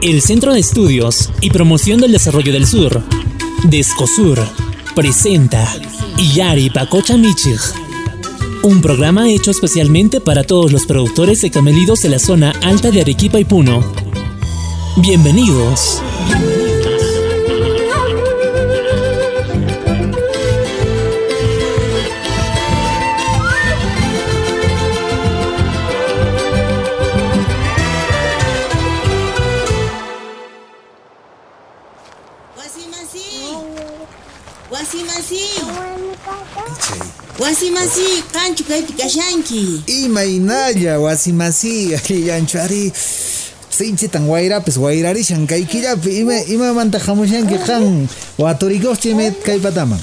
El Centro de Estudios y Promoción del Desarrollo del Sur, Descosur, presenta Iyari Pacocha Michig. Un programa hecho especialmente para todos los productores de camelidos de la zona alta de Arequipa y Puno. Bienvenidos. Wasimasi kanchu kaypi kashanki. Imaynalla wasimasi alliyanchu ari sinchitan wayrapis wayrarishan kaykillapi ima imamanta hamushanki qan waturikuqchimi kaypataman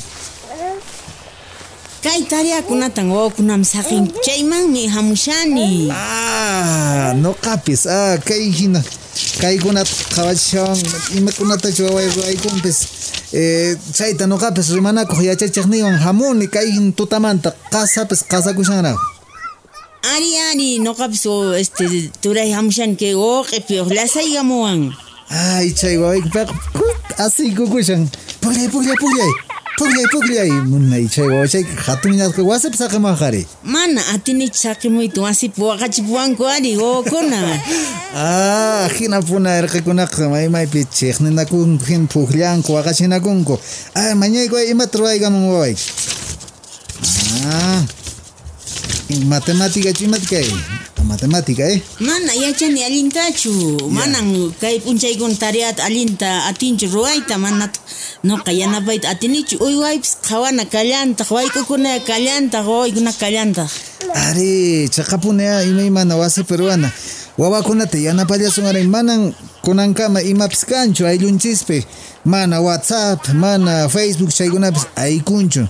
Kay tariakunatan wawakunam saqin chaymanmi hamushani. Ah, noqapis ah kay hina kaykunata qhawachishawan imakunatachu wawaykunpis eh, chayta noqapis rimanakuq yachachiqninwan hamuni kay tutamanta qasapis qasakushanraq Ari ari noqapis o este turay hamushani kay woqepi lasaygamuwan Ay, chay wawaykupiqa así kukushan puglay puglay Pukllay, pukllay, munaychay wawachay hatuminasqa wasipi saqiman qari. Mana atinichu saqimuyta wasipi waqachipuwanku ari wawakuna. ah, hina puna irqikunaqa maymaypi chiqninakunku hina pukllanku waqachinakunku. Ay, mañayku ay imata ruwaykaman wawayki. Ah, ah matemática chuimatkay. Matemática eh Mana yachani allintachu manan kay p'unchaykuna tariata allinta atinchu ruwayta mana noqa yanapayta atinichu uywaypis qhawana kallantaq wayk'ukuna kallantaq wawaykuna kallantaq Ari, chaqapuna imaymana wasi peruana. Wawakunata yanapallasungaray manan kunankama imapis kanchu ayllunchispi. Mana WhatsApp, mana Facebook chaykunapis aykunchu.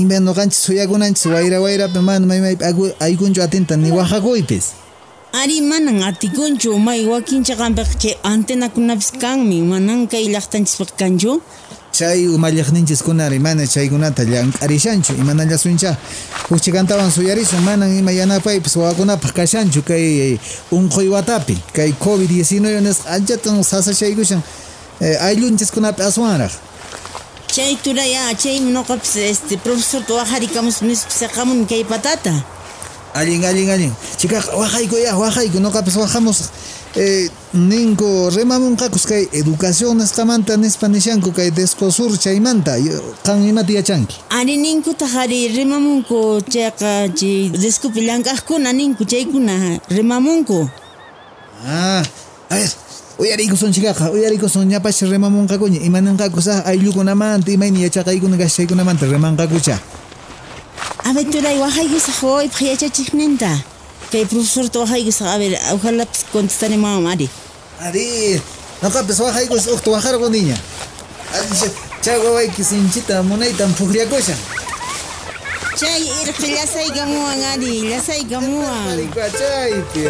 Ima noqanchis suyakunanchis wayra wayrapi mana maymaypi agu- aykunchu atinta ni waqakuypis. Ari manan atikunchu may wakinchaqanpiq chay antenakunapis kanmi manan kay llaqtanchispaq kanchu Chay umallaqninchis kunari mana chaykunata llank'arishanchu imanallasuncha. Huchikantawan suyarisun manan ima yanapaypis wawakunapaq kashanchu kay unquy watapi. Kay COVID-19 nisqa anchatan sasachaykushan eh, ayllunchaskunapi aswanraq. Chay turaya chay noqapis este profesor waqharikamus nisqamun kay patata Allin, allin, allin. Chica, wajayku ya, wajayku, noqapis wajamus. Eh, ninku rimamunqakus kay educación nisqamanta nispa nishanku kay descosur chaymanta. Qan imata yachanki. ari ninkutaq ari rimamunku chayqa chay deskupi llank'aqkuna ninku chaykuna rimamunku Ah, a ver. Uyarikusun chikaqa, uyarikusun ñapash rimamunqakuña. Imananqakus ah, ayllukunamanta, imayni yachaqaykuna kashaykunamanta rimanqakucha. A ver, turay waqaykusaq wawaypaq yachachiqninta kay profesorta waqaykusaq a ver ojalapis contestaremam ari Ari, noqapis wajaykus uqta wajarqu niña. Chay wawayki sinchita munaytan pukriakushan. chay irqi lasaykamuwan ari lasaykamuwan Marico, achaypi.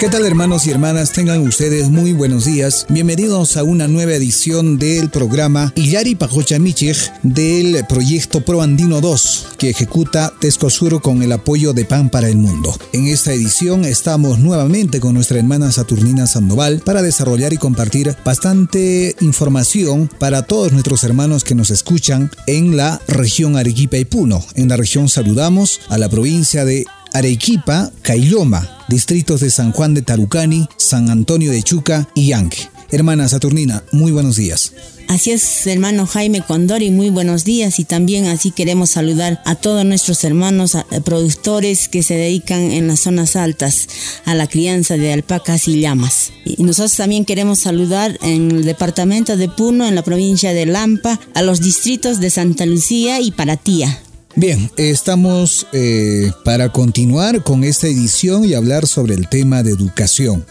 ¿Qué tal hermanos y hermanas? Tengan ustedes muy buenos días. Bienvenidos a una nueva edición del programa Iyari Pajocha Michig del proyecto Pro Andino 2 que ejecuta Tescosuro con el apoyo de Pan para el Mundo. En esta edición estamos nuevamente con nuestra hermana Saturnina Sandoval para desarrollar y compartir bastante información para todos nuestros hermanos que nos escuchan en la región Arequipa y Puno. En la región saludamos a la provincia de Arequipa, Cailloma, distritos de San Juan de Tarucani, San Antonio de Chuca y Yanque. Hermana Saturnina, muy buenos días. Así es, hermano Jaime Condori, muy buenos días y también así queremos saludar a todos nuestros hermanos eh, productores que se dedican en las zonas altas a la crianza de alpacas y llamas. Y nosotros también queremos saludar en el departamento de Puno, en la provincia de Lampa, a los distritos de Santa Lucía y Paratía. Bien, estamos eh, para continuar con esta edición y hablar sobre el tema de educación.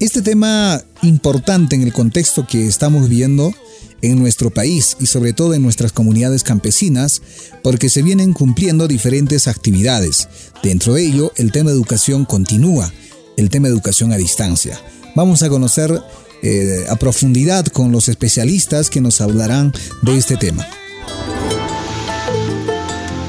Este tema importante en el contexto que estamos viendo en nuestro país y sobre todo en nuestras comunidades campesinas, porque se vienen cumpliendo diferentes actividades. Dentro de ello, el tema de educación continúa, el tema de educación a distancia. Vamos a conocer eh, a profundidad con los especialistas que nos hablarán de este tema.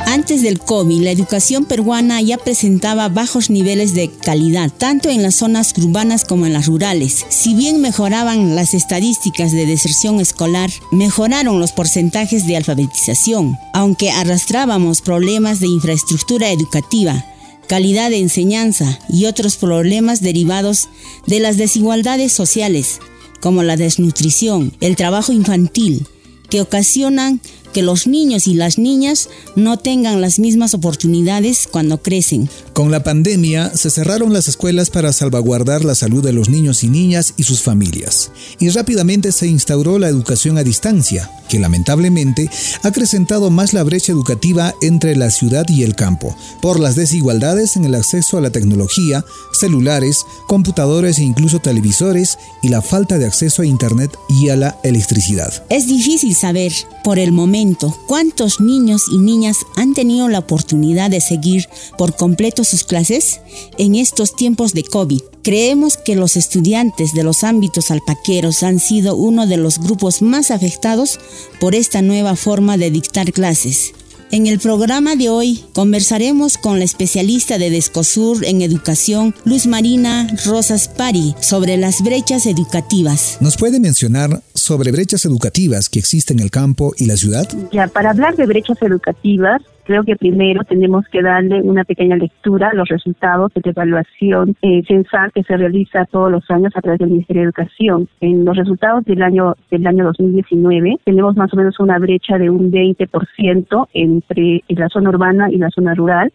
Antes del COVID, la educación peruana ya presentaba bajos niveles de calidad, tanto en las zonas urbanas como en las rurales. Si bien mejoraban las estadísticas de deserción escolar, mejoraron los porcentajes de alfabetización, aunque arrastrábamos problemas de infraestructura educativa, calidad de enseñanza y otros problemas derivados de las desigualdades sociales, como la desnutrición, el trabajo infantil, que ocasionan que los niños y las niñas no tengan las mismas oportunidades cuando crecen. Con la pandemia se cerraron las escuelas para salvaguardar la salud de los niños y niñas y sus familias, y rápidamente se instauró la educación a distancia, que lamentablemente ha acrecentado más la brecha educativa entre la ciudad y el campo, por las desigualdades en el acceso a la tecnología, celulares, computadores e incluso televisores y la falta de acceso a Internet y a la electricidad. Es difícil saber, por el momento, ¿cuántos niños y niñas han tenido la oportunidad de seguir por completo sus clases en estos tiempos de COVID? Creemos que los estudiantes de los ámbitos alpaqueros han sido uno de los grupos más afectados por esta nueva forma de dictar clases. En el programa de hoy conversaremos con la especialista de Descosur en educación, Luz Marina Rosas Pari, sobre las brechas educativas. ¿Nos puede mencionar sobre brechas educativas que existen en el campo y la ciudad? Ya, para hablar de brechas educativas, creo que primero tenemos que darle una pequeña lectura a los resultados de la evaluación eh, censal que se realiza todos los años a través del Ministerio de Educación. En los resultados del año del año 2019 tenemos más o menos una brecha de un 20% entre la zona urbana y la zona rural.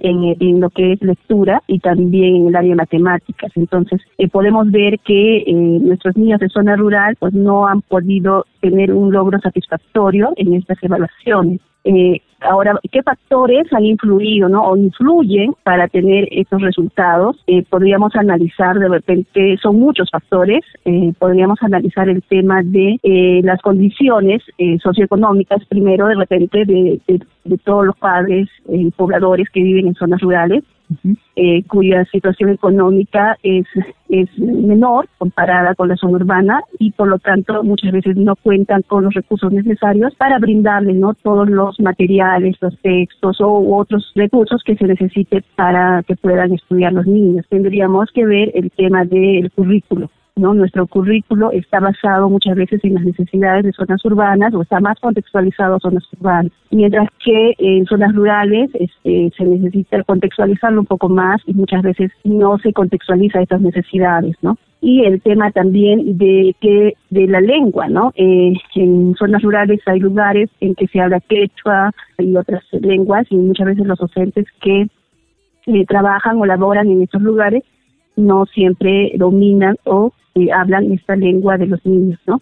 En, lo que es lectura y también en el área de matemáticas. Entonces, eh, podemos ver que eh, nuestros niños de zona rural pues no han podido tener un logro satisfactorio en estas evaluaciones. Eh, ahora, ¿qué factores han influido ¿no? o influyen para tener estos resultados? Eh, podríamos analizar, de repente, son muchos factores, eh, podríamos analizar el tema de eh, las condiciones eh, socioeconómicas, primero, de repente, de, de, todos los padres y pobladores que viven en zonas rurales, eh, cuya situación económica es, es menor comparada con la zona urbana y por lo tanto muchas veces no cuentan con los recursos necesarios para brindarle ¿no? todos los materiales, los textos o otros recursos que se necesite para que puedan estudiar los niños. Tendríamos que ver el tema del currículo. ¿No? Nuestro currículo está basado muchas veces en las necesidades de zonas urbanas o está más contextualizado a zonas urbanas, mientras que en zonas rurales este, se necesita contextualizarlo un poco más y muchas veces no se contextualiza estas necesidades, ¿no? y el tema también de que de la lengua, ¿no? Eh, en zonas rurales hay lugares en que se habla quechua y otras lenguas y muchas veces los docentes que eh, trabajan o laboran en estos lugares no siempre dominan o eh, hablan esta lengua de los niños, ¿no?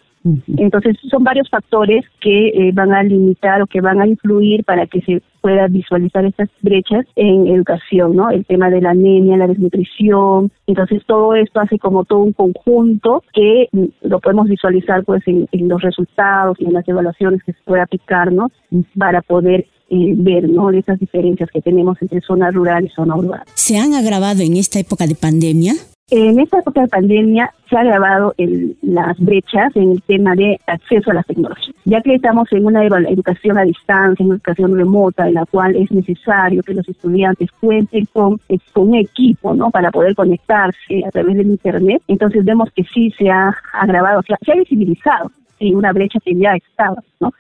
Entonces son varios factores que eh, van a limitar o que van a influir para que se pueda visualizar estas brechas en educación, ¿no? El tema de la anemia, la desnutrición, entonces todo esto hace como todo un conjunto que mm, lo podemos visualizar pues en, en los resultados y en las evaluaciones que se puede aplicar, ¿no? Para poder eh, ver ¿no? esas diferencias que tenemos entre zona rural y zona urbana. ¿Se han agravado en esta época de pandemia? En esta época de pandemia se ha agravado el, las brechas en el tema de acceso a la tecnología, ya que estamos en una educación a distancia, una educación remota, en la cual es necesario que los estudiantes cuenten con, eh, con un equipo ¿no? para poder conectarse a través del Internet. Entonces vemos que sí se ha agravado, se ha visibilizado en una brecha que ya estaba, ¿no?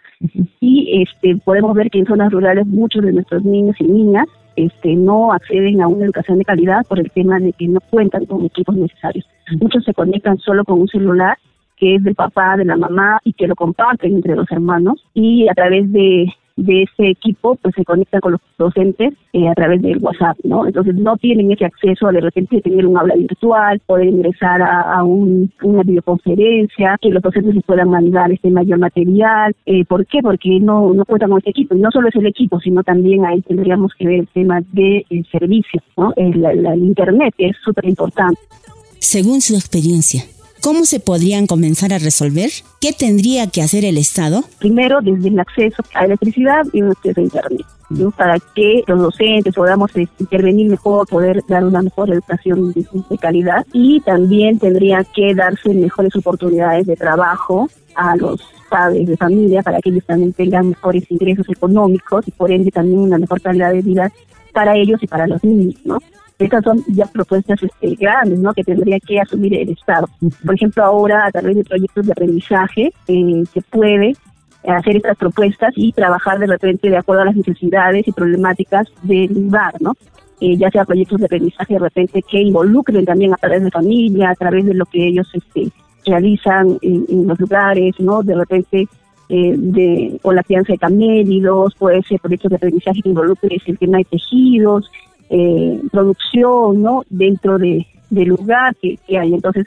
Y este podemos ver que en zonas rurales muchos de nuestros niños y niñas este, no acceden a una educación de calidad por el tema de que no cuentan con equipos necesarios. Muchos se conectan solo con un celular que es del papá, de la mamá y que lo comparten entre los hermanos y a través de de ese equipo pues se conecta con los docentes eh, a través del WhatsApp, ¿no? Entonces no tienen ese acceso a de repente tener un aula virtual, poder ingresar a, un, una videoconferencia, que los docentes les puedan mandar este mayor material. Eh, ¿Por qué? Porque no, no cuentan con ese equipo. Y no solo es el equipo, sino también ahí tendríamos que ver el tema de eh, servicio, ¿no? El, el Internet es súper importante. Según su experiencia, ¿Cómo se podrían comenzar a resolver? ¿Qué tendría que hacer el Estado? Primero, desde el acceso a electricidad y acceso a Internet. para que los docentes podamos este, intervenir mejor, poder dar una mejor educación de, de, calidad y también tendría que darse mejores oportunidades de trabajo a los padres de familia para que ellos también tengan mejores ingresos económicos y por ende también una mejor calidad de vida para ellos y para los niños, ¿no? Estas son ya propuestas este, grandes, ¿no? Que tendría que asumir el Estado. Por ejemplo, ahora a través de proyectos de aprendizaje eh, se puede hacer estas propuestas y trabajar de repente de acuerdo a las necesidades y problemáticas del lugar, ¿no? Eh, ya sea proyectos de aprendizaje de repente que involucren también a través de familia, a través de lo que ellos este, realizan en, los lugares, ¿no? De repente eh, de, o la crianza de camélidos, puede ser proyectos de aprendizaje que involucren el tema de tejidos, eh, producción, ¿no? Dentro de, del lugar que, hay. Entonces,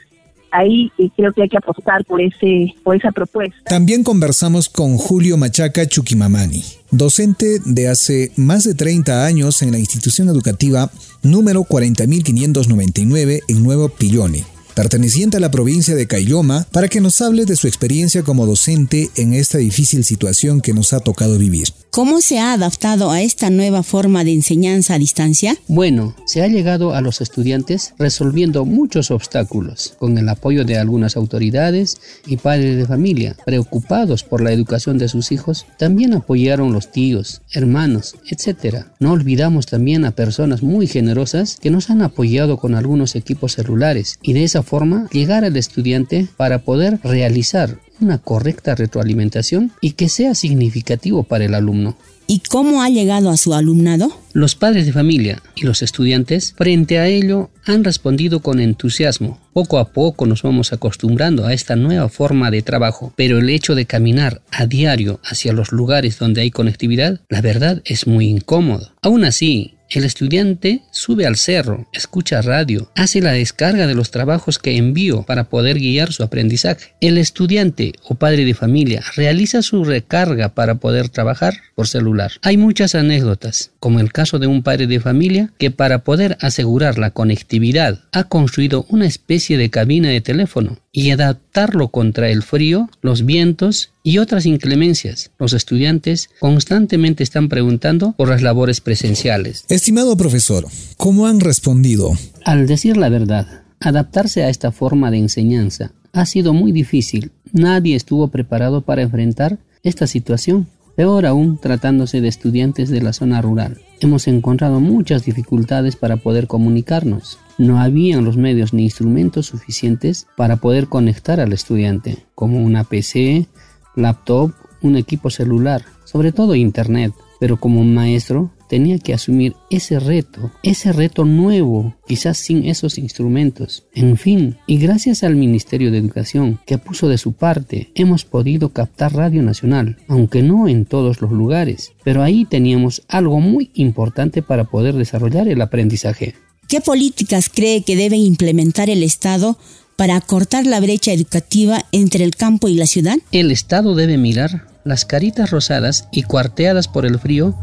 ahí eh, creo que hay que apostar por ese por esa propuesta. También conversamos con Julio Machaca Chukimamani, docente de hace más de 30 años en la institución educativa número 40599 en Nuevo Pillone perteneciente a la provincia de Cayoma, para que nos hable de su experiencia como docente en esta difícil situación que nos ha tocado vivir. ¿Cómo se ha adaptado a esta nueva forma de enseñanza a distancia? Bueno, se ha llegado a los estudiantes resolviendo muchos obstáculos, con el apoyo de algunas autoridades y padres de familia, preocupados por la educación de sus hijos, también apoyaron los tíos, hermanos, etc. No olvidamos también a personas muy generosas que nos han apoyado con algunos equipos celulares y de esa forma llegar al estudiante para poder realizar una correcta retroalimentación y que sea significativo para el alumno. ¿Y cómo ha llegado a su alumnado? Los padres de familia y los estudiantes frente a ello han respondido con entusiasmo. Poco a poco nos vamos acostumbrando a esta nueva forma de trabajo, pero el hecho de caminar a diario hacia los lugares donde hay conectividad, la verdad es muy incómodo. Aún así, el estudiante sube al cerro, escucha radio, hace la descarga de los trabajos que envío para poder guiar su aprendizaje. El estudiante o padre de familia realiza su recarga para poder trabajar por celular. Hay muchas anécdotas, como el caso de un padre de familia que para poder asegurar la conectividad ha construido una especie de cabina de teléfono y adaptarlo contra el frío, los vientos y otras inclemencias. Los estudiantes constantemente están preguntando por las labores presenciales. Estimado profesor, ¿cómo han respondido? Al decir la verdad, adaptarse a esta forma de enseñanza ha sido muy difícil. Nadie estuvo preparado para enfrentar esta situación. Peor aún tratándose de estudiantes de la zona rural. Hemos encontrado muchas dificultades para poder comunicarnos. No habían los medios ni instrumentos suficientes para poder conectar al estudiante, como una PC, laptop, un equipo celular, sobre todo internet. Pero como maestro tenía que asumir ese reto, ese reto nuevo, quizás sin esos instrumentos. En fin, y gracias al Ministerio de Educación que puso de su parte, hemos podido captar Radio Nacional, aunque no en todos los lugares, pero ahí teníamos algo muy importante para poder desarrollar el aprendizaje. ¿Qué políticas cree que debe implementar el Estado para acortar la brecha educativa entre el campo y la ciudad? El Estado debe mirar las caritas rosadas y cuarteadas por el frío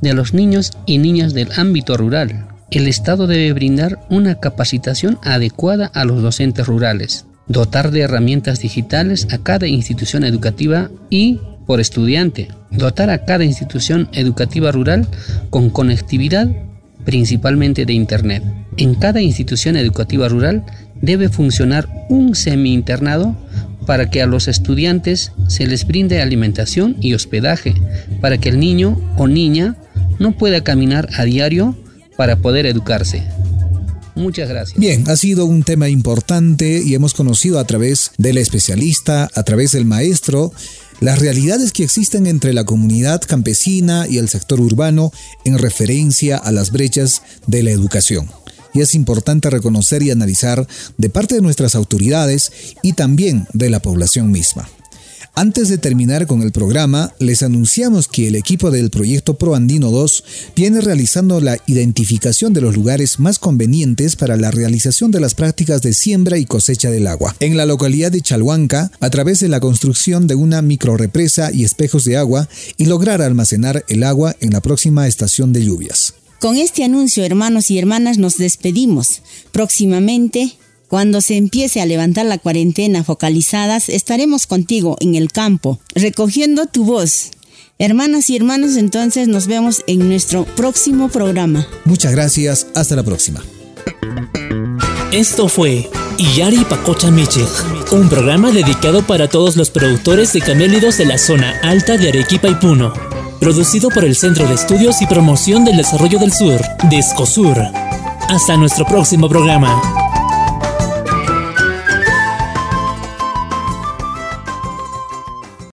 de los niños y niñas del ámbito rural. El Estado debe brindar una capacitación adecuada a los docentes rurales, dotar de herramientas digitales a cada institución educativa y, por estudiante, dotar a cada institución educativa rural con conectividad principalmente de Internet. En cada institución educativa rural debe funcionar un semi-internado para que a los estudiantes se les brinde alimentación y hospedaje, para que el niño o niña no pueda caminar a diario para poder educarse. Muchas gracias. Bien, ha sido un tema importante y hemos conocido a través del especialista, a través del maestro, las realidades que existen entre la comunidad campesina y el sector urbano en referencia a las brechas de la educación. Y es importante reconocer y analizar de parte de nuestras autoridades y también de la población misma. Antes de terminar con el programa, les anunciamos que el equipo del proyecto ProAndino 2 viene realizando la identificación de los lugares más convenientes para la realización de las prácticas de siembra y cosecha del agua. En la localidad de Chalhuanca, a través de la construcción de una microrepresa y espejos de agua y lograr almacenar el agua en la próxima estación de lluvias. Con este anuncio, hermanos y hermanas, nos despedimos. Próximamente cuando se empiece a levantar la cuarentena focalizadas, estaremos contigo en el campo, recogiendo tu voz. Hermanas y hermanos, entonces nos vemos en nuestro próximo programa. Muchas gracias, hasta la próxima. Esto fue Iyari Pacocha Michich Un programa dedicado para todos los productores de camélidos de la zona alta de Arequipa y Puno. Producido por el Centro de Estudios y Promoción del Desarrollo del Sur, DESCOSUR. Hasta nuestro próximo programa.